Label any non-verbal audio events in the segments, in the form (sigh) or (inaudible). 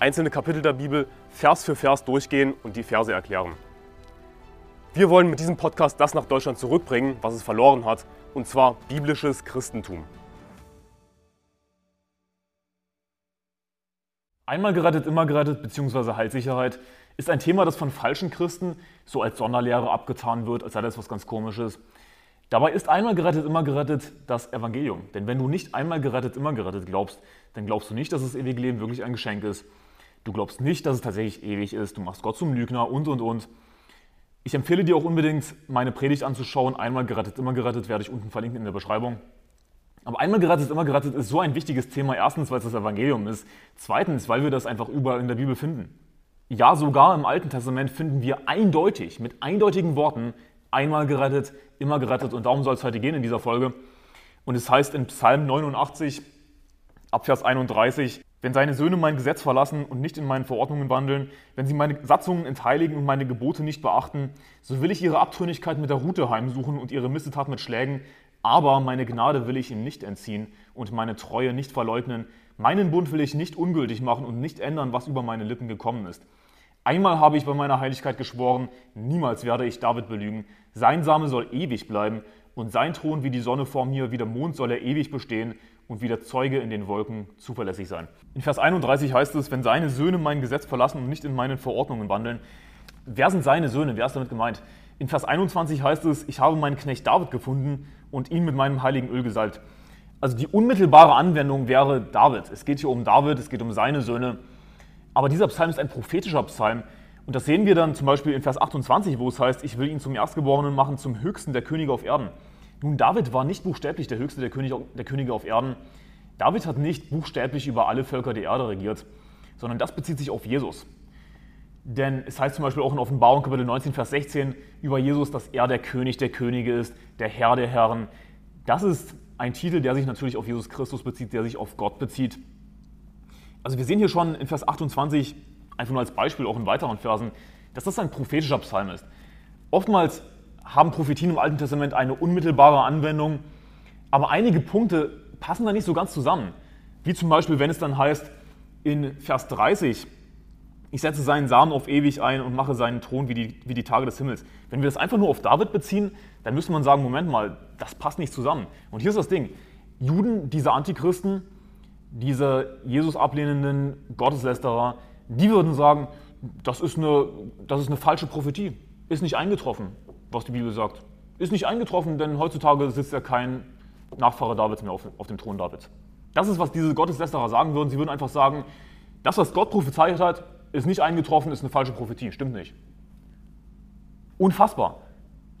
einzelne Kapitel der Bibel Vers für Vers durchgehen und die Verse erklären. Wir wollen mit diesem Podcast das nach Deutschland zurückbringen, was es verloren hat, und zwar biblisches Christentum. Einmal gerettet, immer gerettet bzw. Heilssicherheit ist ein Thema, das von falschen Christen so als Sonderlehre abgetan wird, als sei das was ganz Komisches. Dabei ist einmal gerettet, immer gerettet das Evangelium. Denn wenn du nicht einmal gerettet, immer gerettet glaubst, dann glaubst du nicht, dass das ewige Leben wirklich ein Geschenk ist. Du glaubst nicht, dass es tatsächlich ewig ist. Du machst Gott zum Lügner und, und, und. Ich empfehle dir auch unbedingt, meine Predigt anzuschauen. Einmal gerettet, immer gerettet, werde ich unten verlinken in der Beschreibung. Aber einmal gerettet, immer gerettet ist so ein wichtiges Thema. Erstens, weil es das Evangelium ist. Zweitens, weil wir das einfach überall in der Bibel finden. Ja, sogar im Alten Testament finden wir eindeutig, mit eindeutigen Worten, einmal gerettet, immer gerettet. Und darum soll es heute gehen in dieser Folge. Und es heißt in Psalm 89, Abvers 31, wenn seine Söhne mein Gesetz verlassen und nicht in meinen Verordnungen wandeln, wenn sie meine Satzungen entheiligen und meine Gebote nicht beachten, so will ich ihre Abtrünnigkeit mit der Rute heimsuchen und ihre Missetat mit Schlägen, aber meine Gnade will ich ihnen nicht entziehen und meine Treue nicht verleugnen. Meinen Bund will ich nicht ungültig machen und nicht ändern, was über meine Lippen gekommen ist. Einmal habe ich bei meiner Heiligkeit geschworen, niemals werde ich David belügen. Sein Same soll ewig bleiben und sein Thron wie die Sonne vor mir, wie der Mond soll er ewig bestehen und wie der Zeuge in den Wolken zuverlässig sein. In Vers 31 heißt es, wenn seine Söhne mein Gesetz verlassen und nicht in meinen Verordnungen wandeln. Wer sind seine Söhne? Wer ist damit gemeint? In Vers 21 heißt es, ich habe meinen Knecht David gefunden und ihn mit meinem heiligen Öl gesalbt. Also die unmittelbare Anwendung wäre David. Es geht hier um David, es geht um seine Söhne. Aber dieser Psalm ist ein prophetischer Psalm. Und das sehen wir dann zum Beispiel in Vers 28, wo es heißt, ich will ihn zum Erstgeborenen machen, zum höchsten der Könige auf Erden. Nun, David war nicht buchstäblich der höchste der Könige, der Könige auf Erden. David hat nicht buchstäblich über alle Völker der Erde regiert, sondern das bezieht sich auf Jesus. Denn es heißt zum Beispiel auch in Offenbarung Kapitel 19, Vers 16 über Jesus, dass er der König der Könige ist, der Herr der Herren. Das ist ein Titel, der sich natürlich auf Jesus Christus bezieht, der sich auf Gott bezieht. Also wir sehen hier schon in Vers 28, einfach nur als Beispiel auch in weiteren Versen, dass das ein prophetischer Psalm ist. Oftmals haben Prophetien im Alten Testament eine unmittelbare Anwendung, aber einige Punkte passen da nicht so ganz zusammen. Wie zum Beispiel, wenn es dann heißt in Vers 30, ich setze seinen Samen auf ewig ein und mache seinen Thron wie die, wie die Tage des Himmels. Wenn wir das einfach nur auf David beziehen, dann müsste man sagen, Moment mal, das passt nicht zusammen. Und hier ist das Ding, Juden, diese Antichristen, diese Jesus ablehnenden Gotteslästerer, die würden sagen, das ist, eine, das ist eine falsche Prophetie, ist nicht eingetroffen was die Bibel sagt. Ist nicht eingetroffen, denn heutzutage sitzt ja kein Nachfahre Davids mehr auf, auf dem Thron Davids. Das ist, was diese Gotteslästerer sagen würden. Sie würden einfach sagen, das, was Gott prophezeit hat, ist nicht eingetroffen, ist eine falsche Prophetie. Stimmt nicht. Unfassbar.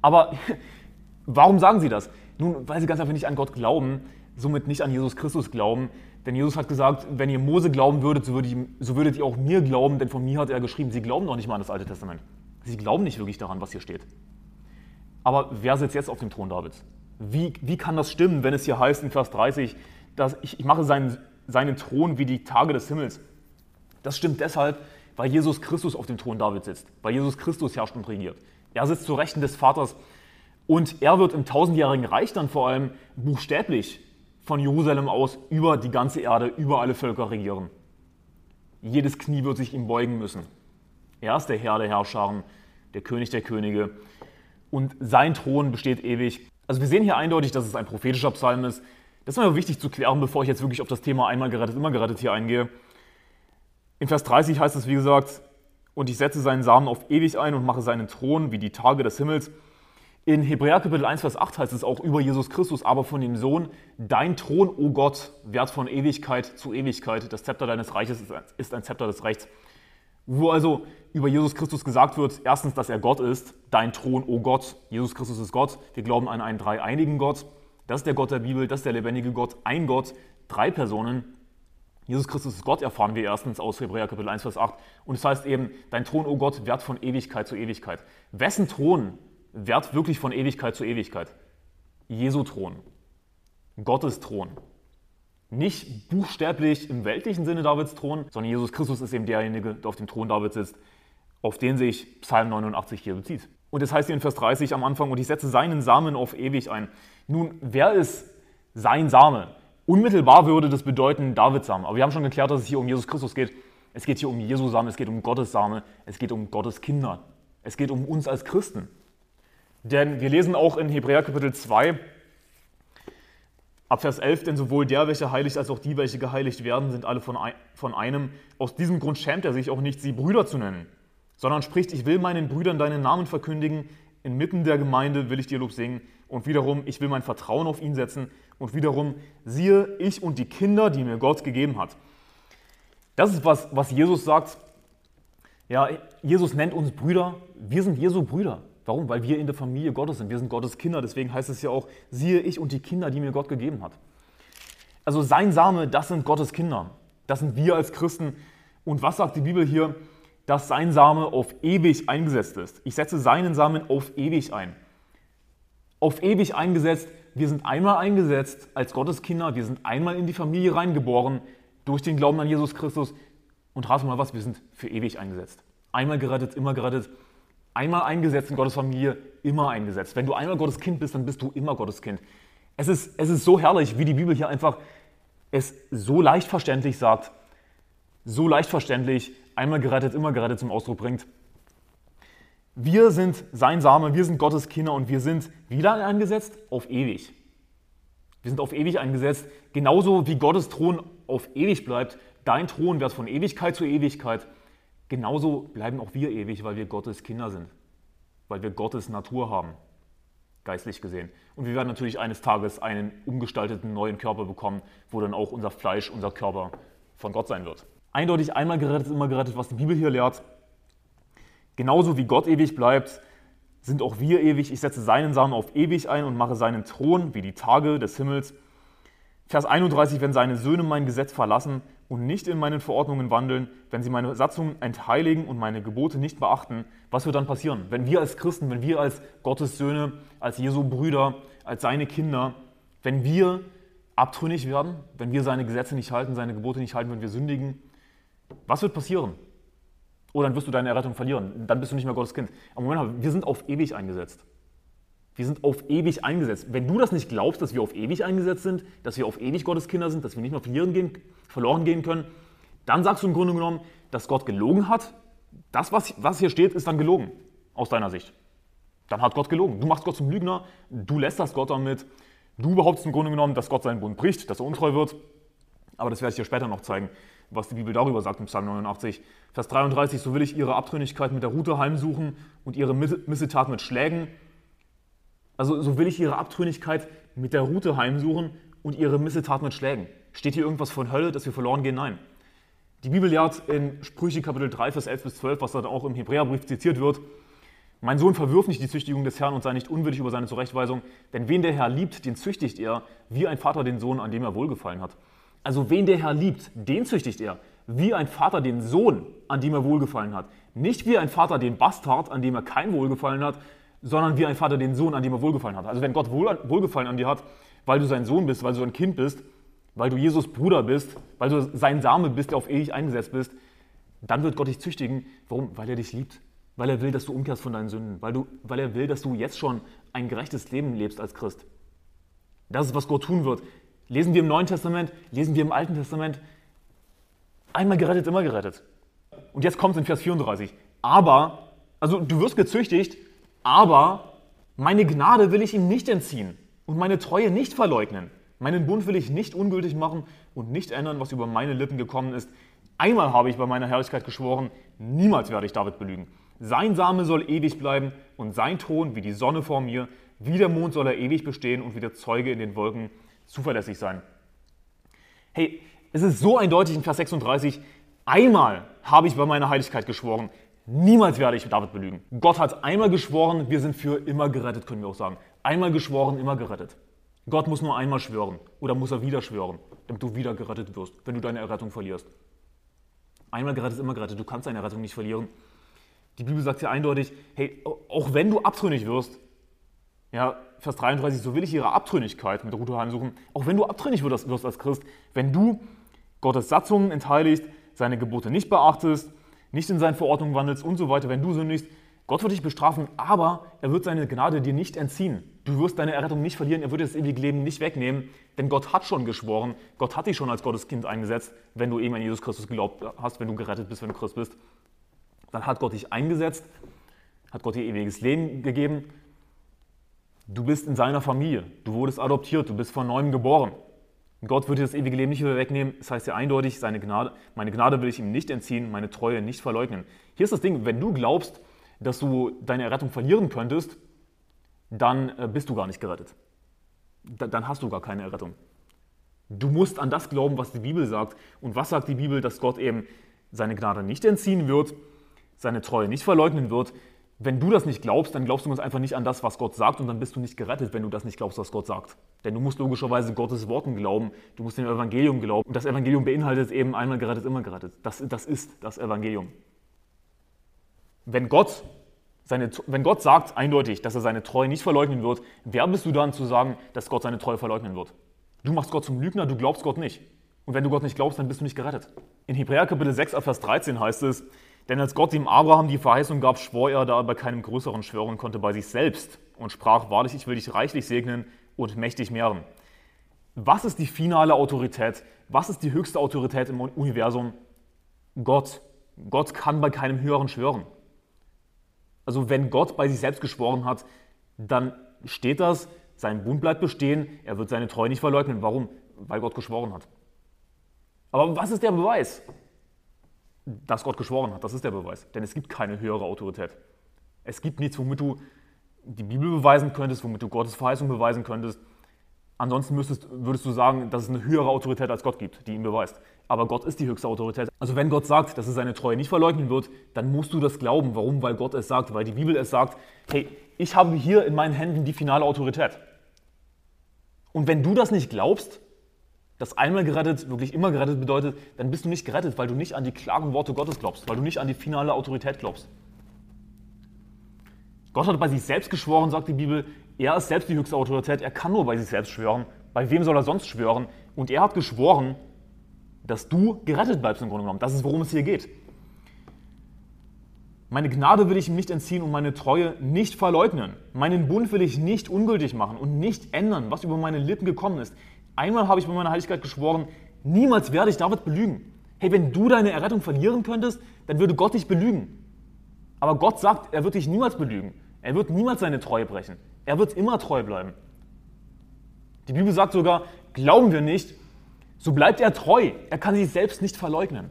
Aber (laughs) warum sagen sie das? Nun, weil sie ganz einfach nicht an Gott glauben, somit nicht an Jesus Christus glauben. Denn Jesus hat gesagt, wenn ihr Mose glauben würdet, so würdet, ihr, so würdet ihr auch mir glauben, denn von mir hat er geschrieben, sie glauben noch nicht mal an das Alte Testament. Sie glauben nicht wirklich daran, was hier steht. Aber wer sitzt jetzt auf dem Thron Davids? Wie, wie kann das stimmen, wenn es hier heißt in Vers 30, dass ich, ich mache seinen, seinen Thron wie die Tage des Himmels? Das stimmt deshalb, weil Jesus Christus auf dem Thron Davids sitzt, weil Jesus Christus herrscht und regiert. Er sitzt zu Rechten des Vaters und er wird im tausendjährigen Reich dann vor allem buchstäblich von Jerusalem aus über die ganze Erde, über alle Völker regieren. Jedes Knie wird sich ihm beugen müssen. Er ist der Herr der Herrscher, der König der Könige und sein Thron besteht ewig. Also wir sehen hier eindeutig, dass es ein prophetischer Psalm ist. Das ist mir wichtig zu klären, bevor ich jetzt wirklich auf das Thema einmal gerettet, immer gerettet hier eingehe. In Vers 30 heißt es, wie gesagt, und ich setze seinen Samen auf ewig ein und mache seinen Thron wie die Tage des Himmels. In Hebräer Kapitel 1, Vers 8 heißt es auch über Jesus Christus, aber von dem Sohn, dein Thron, o oh Gott, währt von Ewigkeit zu Ewigkeit. Das Zepter deines Reiches ist ein Zepter des Rechts. Wo also über Jesus Christus gesagt wird, erstens, dass er Gott ist, dein Thron, o oh Gott, Jesus Christus ist Gott, wir glauben an einen dreieinigen Gott, das ist der Gott der Bibel, das ist der lebendige Gott, ein Gott, drei Personen. Jesus Christus ist Gott, erfahren wir erstens aus Hebräer Kapitel 1, Vers 8. Und es heißt eben, dein Thron, o oh Gott, währt von Ewigkeit zu Ewigkeit. Wessen Thron währt wirklich von Ewigkeit zu Ewigkeit? Jesu Thron. Gottes Thron. Nicht buchstäblich im weltlichen Sinne Davids Thron, sondern Jesus Christus ist eben derjenige, der auf dem Thron Davids sitzt, auf den sich Psalm 89 hier bezieht. Und es heißt hier in Vers 30 am Anfang, und ich setze seinen Samen auf ewig ein. Nun, wer ist sein Same? Unmittelbar würde das bedeuten Davids Same. Aber wir haben schon geklärt, dass es hier um Jesus Christus geht. Es geht hier um Jesu Same, es geht um Gottes Same, es geht um Gottes Kinder. Es geht um uns als Christen. Denn wir lesen auch in Hebräer Kapitel 2, ab Vers 11, denn sowohl der, welcher heiligt, als auch die, welche geheiligt werden, sind alle von, ein, von einem. Aus diesem Grund schämt er sich auch nicht, sie Brüder zu nennen sondern spricht, ich will meinen Brüdern deinen Namen verkündigen, inmitten der Gemeinde will ich dir Lob singen und wiederum, ich will mein Vertrauen auf ihn setzen und wiederum, siehe, ich und die Kinder, die mir Gott gegeben hat. Das ist was, was Jesus sagt. Ja, Jesus nennt uns Brüder. Wir sind Jesu Brüder. Warum? Weil wir in der Familie Gottes sind. Wir sind Gottes Kinder. Deswegen heißt es ja auch, siehe ich und die Kinder, die mir Gott gegeben hat. Also sein Same, das sind Gottes Kinder. Das sind wir als Christen. Und was sagt die Bibel hier? dass sein Same auf ewig eingesetzt ist. Ich setze seinen Samen auf ewig ein. Auf ewig eingesetzt, wir sind einmal eingesetzt als Gottes Kinder, wir sind einmal in die Familie reingeboren durch den Glauben an Jesus Christus und rate mal was, wir sind für ewig eingesetzt. Einmal gerettet, immer gerettet. Einmal eingesetzt in Gottes Familie, immer eingesetzt. Wenn du einmal Gottes Kind bist, dann bist du immer Gottes Kind. Es ist, es ist so herrlich, wie die Bibel hier einfach es so leicht verständlich sagt, so leicht verständlich, einmal gerettet, immer gerettet zum Ausdruck bringt. Wir sind sein Same, wir sind Gottes Kinder und wir sind wieder eingesetzt auf ewig. Wir sind auf ewig eingesetzt, genauso wie Gottes Thron auf ewig bleibt. Dein Thron wird von Ewigkeit zu Ewigkeit. Genauso bleiben auch wir ewig, weil wir Gottes Kinder sind, weil wir Gottes Natur haben, geistlich gesehen. Und wir werden natürlich eines Tages einen umgestalteten neuen Körper bekommen, wo dann auch unser Fleisch, unser Körper von Gott sein wird eindeutig einmal gerettet immer gerettet, was die Bibel hier lehrt. Genauso wie Gott ewig bleibt, sind auch wir ewig. Ich setze seinen Samen auf ewig ein und mache seinen Thron wie die Tage des Himmels. Vers 31, wenn seine Söhne mein Gesetz verlassen und nicht in meinen Verordnungen wandeln, wenn sie meine Satzungen entheiligen und meine Gebote nicht beachten, was wird dann passieren? Wenn wir als Christen, wenn wir als Gottes Söhne, als Jesu Brüder, als seine Kinder, wenn wir abtrünnig werden, wenn wir seine Gesetze nicht halten, seine Gebote nicht halten, wenn wir sündigen, was wird passieren? Oh, dann wirst du deine Errettung verlieren. Dann bist du nicht mehr Gottes Kind. Aber Moment wir sind auf ewig eingesetzt. Wir sind auf ewig eingesetzt. Wenn du das nicht glaubst, dass wir auf ewig eingesetzt sind, dass wir auf ewig Gottes Kinder sind, dass wir nicht mehr verlieren gehen, verloren gehen können, dann sagst du im Grunde genommen, dass Gott gelogen hat. Das, was, was hier steht, ist dann gelogen, aus deiner Sicht. Dann hat Gott gelogen. Du machst Gott zum Lügner, du lässt das Gott damit. Du behauptest im Grunde genommen, dass Gott seinen Bund bricht, dass er untreu wird. Aber das werde ich dir später noch zeigen was die Bibel darüber sagt im Psalm 89. Vers 33, so will ich ihre Abtrünnigkeit mit der Rute heimsuchen und ihre Missetat mit Schlägen. Also so will ich ihre Abtrünnigkeit mit der Rute heimsuchen und ihre Missetat mit Schlägen. Steht hier irgendwas von Hölle, dass wir verloren gehen? Nein. Die Bibel lehrt in Sprüche Kapitel 3, Vers 11 bis 12, was dann auch im Hebräerbrief zitiert wird, mein Sohn, verwirf nicht die Züchtigung des Herrn und sei nicht unwürdig über seine Zurechtweisung, denn wen der Herr liebt, den züchtigt er, wie ein Vater den Sohn, an dem er wohlgefallen hat. Also wen der Herr liebt, den züchtigt er. Wie ein Vater den Sohn, an dem er wohlgefallen hat. Nicht wie ein Vater den Bastard, an dem er kein Wohlgefallen hat, sondern wie ein Vater den Sohn, an dem er Wohlgefallen hat. Also wenn Gott Wohl, Wohlgefallen an dir hat, weil du sein Sohn bist, weil du ein Kind bist, weil du Jesus Bruder bist, weil du sein Same bist, der auf ewig eingesetzt bist, dann wird Gott dich züchtigen. Warum? Weil er dich liebt. Weil er will, dass du umkehrst von deinen Sünden. Weil, du, weil er will, dass du jetzt schon ein gerechtes Leben lebst als Christ. Das ist, was Gott tun wird. Lesen wir im Neuen Testament, lesen wir im Alten Testament. Einmal gerettet, immer gerettet. Und jetzt kommt es in Vers 34. Aber, also du wirst gezüchtigt, aber meine Gnade will ich ihm nicht entziehen und meine Treue nicht verleugnen. Meinen Bund will ich nicht ungültig machen und nicht ändern, was über meine Lippen gekommen ist. Einmal habe ich bei meiner Herrlichkeit geschworen, niemals werde ich David belügen. Sein Same soll ewig bleiben und sein Thron wie die Sonne vor mir. Wie der Mond soll er ewig bestehen und wie der Zeuge in den Wolken zuverlässig sein. Hey, es ist so eindeutig in Vers 36, einmal habe ich bei meiner Heiligkeit geschworen, niemals werde ich David belügen. Gott hat einmal geschworen, wir sind für immer gerettet, können wir auch sagen. Einmal geschworen, immer gerettet. Gott muss nur einmal schwören oder muss er wieder schwören, damit du wieder gerettet wirst, wenn du deine Errettung verlierst. Einmal gerettet ist immer gerettet, du kannst deine Errettung nicht verlieren. Die Bibel sagt ja eindeutig, hey, auch wenn du abtrünnig wirst, ja, Vers 33, so will ich ihre Abtrünnigkeit mit Ruth heimsuchen, auch wenn du abtrünnig wirst als Christ, wenn du Gottes Satzungen entheiligst, seine Gebote nicht beachtest, nicht in seinen Verordnungen wandelst und so weiter, wenn du sündigst, Gott wird dich bestrafen, aber er wird seine Gnade dir nicht entziehen. Du wirst deine Errettung nicht verlieren, er wird dir das ewige Leben nicht wegnehmen, denn Gott hat schon geschworen, Gott hat dich schon als Gottes Kind eingesetzt, wenn du eben an Jesus Christus geglaubt hast, wenn du gerettet bist, wenn du Christ bist. Dann hat Gott dich eingesetzt, hat Gott dir ewiges Leben gegeben. Du bist in seiner Familie, du wurdest adoptiert, du bist von neuem geboren. Gott wird dir das ewige Leben nicht wieder wegnehmen. Das heißt ja eindeutig, seine Gnade, meine Gnade will ich ihm nicht entziehen, meine Treue nicht verleugnen. Hier ist das Ding, wenn du glaubst, dass du deine Errettung verlieren könntest, dann äh, bist du gar nicht gerettet. Dann hast du gar keine Errettung. Du musst an das glauben, was die Bibel sagt. Und was sagt die Bibel? Dass Gott eben seine Gnade nicht entziehen wird, seine Treue nicht verleugnen wird. Wenn du das nicht glaubst, dann glaubst du uns einfach nicht an das, was Gott sagt und dann bist du nicht gerettet, wenn du das nicht glaubst, was Gott sagt. Denn du musst logischerweise Gottes Worten glauben, du musst dem Evangelium glauben. Und das Evangelium beinhaltet eben einmal gerettet, immer gerettet. Das, das ist das Evangelium. Wenn Gott, seine, wenn Gott sagt eindeutig, dass er seine Treue nicht verleugnen wird, wer bist du dann zu sagen, dass Gott seine Treue verleugnen wird? Du machst Gott zum Lügner, du glaubst Gott nicht. Und wenn du Gott nicht glaubst, dann bist du nicht gerettet. In Hebräer Kapitel 6, Vers 13 heißt es, denn als Gott dem Abraham die Verheißung gab, schwor er, da er bei keinem größeren schwören konnte, bei sich selbst und sprach, wahrlich, ich will dich reichlich segnen und mächtig mehren. Was ist die finale Autorität? Was ist die höchste Autorität im Universum? Gott. Gott kann bei keinem höheren schwören. Also wenn Gott bei sich selbst geschworen hat, dann steht das, sein Bund bleibt bestehen, er wird seine Treue nicht verleugnen. Warum? Weil Gott geschworen hat. Aber was ist der Beweis? Dass Gott geschworen hat, das ist der Beweis. Denn es gibt keine höhere Autorität. Es gibt nichts, womit du die Bibel beweisen könntest, womit du Gottes Verheißung beweisen könntest. Ansonsten müsstest, würdest du sagen, dass es eine höhere Autorität als Gott gibt, die ihn beweist aber Gott ist die höchste Autorität. Also wenn Gott sagt, dass er seine Treue nicht verleugnen wird, dann musst du das glauben. Warum? Weil Gott es sagt, weil die Bibel es sagt, hey, ich habe hier in meinen Händen die finale Autorität. Und wenn du das nicht glaubst, dass einmal gerettet wirklich immer gerettet bedeutet, dann bist du nicht gerettet, weil du nicht an die klaren Worte Gottes glaubst, weil du nicht an die finale Autorität glaubst. Gott hat bei sich selbst geschworen, sagt die Bibel, er ist selbst die höchste Autorität, er kann nur bei sich selbst schwören. Bei wem soll er sonst schwören? Und er hat geschworen, dass du gerettet bleibst im Grunde genommen. Das ist, worum es hier geht. Meine Gnade will ich ihm nicht entziehen und meine Treue nicht verleugnen. Meinen Bund will ich nicht ungültig machen und nicht ändern, was über meine Lippen gekommen ist. Einmal habe ich bei meiner Heiligkeit geschworen, niemals werde ich David belügen. Hey, wenn du deine Errettung verlieren könntest, dann würde Gott dich belügen. Aber Gott sagt, er wird dich niemals belügen. Er wird niemals seine Treue brechen. Er wird immer treu bleiben. Die Bibel sagt sogar, glauben wir nicht, so bleibt er treu. Er kann sich selbst nicht verleugnen.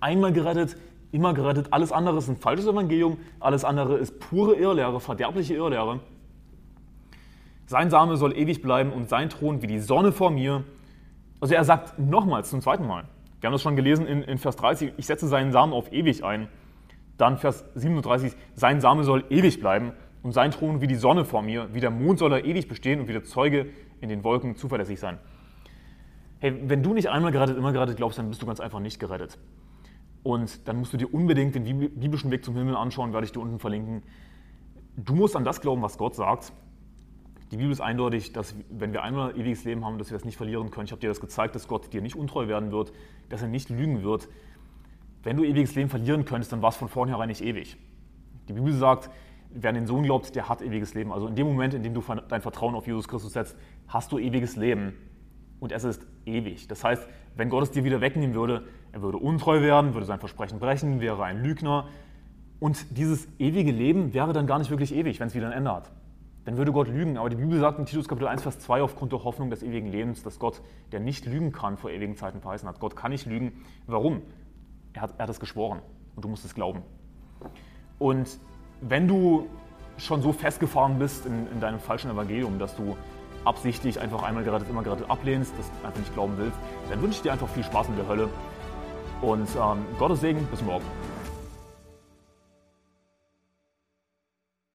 Einmal gerettet, immer gerettet. Alles andere ist ein falsches Evangelium. Alles andere ist pure Irrlehre, verderbliche Irrlehre. Sein Same soll ewig bleiben und sein Thron wie die Sonne vor mir. Also er sagt nochmals, zum zweiten Mal. Wir haben das schon gelesen in, in Vers 30, ich setze seinen Samen auf ewig ein. Dann Vers 37, sein Same soll ewig bleiben und sein Thron wie die Sonne vor mir. Wie der Mond soll er ewig bestehen und wie der Zeuge in den Wolken zuverlässig sein. Hey, wenn du nicht einmal gerettet, immer gerettet glaubst, dann bist du ganz einfach nicht gerettet. Und dann musst du dir unbedingt den biblischen Weg zum Himmel anschauen, werde ich dir unten verlinken. Du musst an das glauben, was Gott sagt. Die Bibel ist eindeutig, dass wenn wir einmal ewiges Leben haben, dass wir es nicht verlieren können. Ich habe dir das gezeigt, dass Gott dir nicht untreu werden wird, dass er nicht lügen wird. Wenn du ewiges Leben verlieren könntest, dann war es von vornherein nicht ewig. Die Bibel sagt, wer an den Sohn glaubt, der hat ewiges Leben. Also in dem Moment, in dem du dein Vertrauen auf Jesus Christus setzt, hast du ewiges Leben und es ist ewig. Das heißt, wenn Gott es dir wieder wegnehmen würde, er würde untreu werden, würde sein Versprechen brechen, wäre ein Lügner. Und dieses ewige Leben wäre dann gar nicht wirklich ewig, wenn es wieder ein Ende hat. Dann würde Gott lügen. Aber die Bibel sagt in Titus Kapitel 1, Vers 2 aufgrund der Hoffnung des ewigen Lebens, dass Gott, der nicht lügen kann, vor ewigen Zeiten verheißen hat. Gott kann nicht lügen. Warum? Er hat, er hat es geschworen und du musst es glauben. Und wenn du schon so festgefahren bist in, in deinem falschen Evangelium, dass du absichtlich einfach einmal gerettet, immer gerettet ablehnst, das einfach nicht glauben willst, dann wünsche ich dir einfach viel Spaß in der Hölle. Und ähm, Gottes Segen, bis morgen.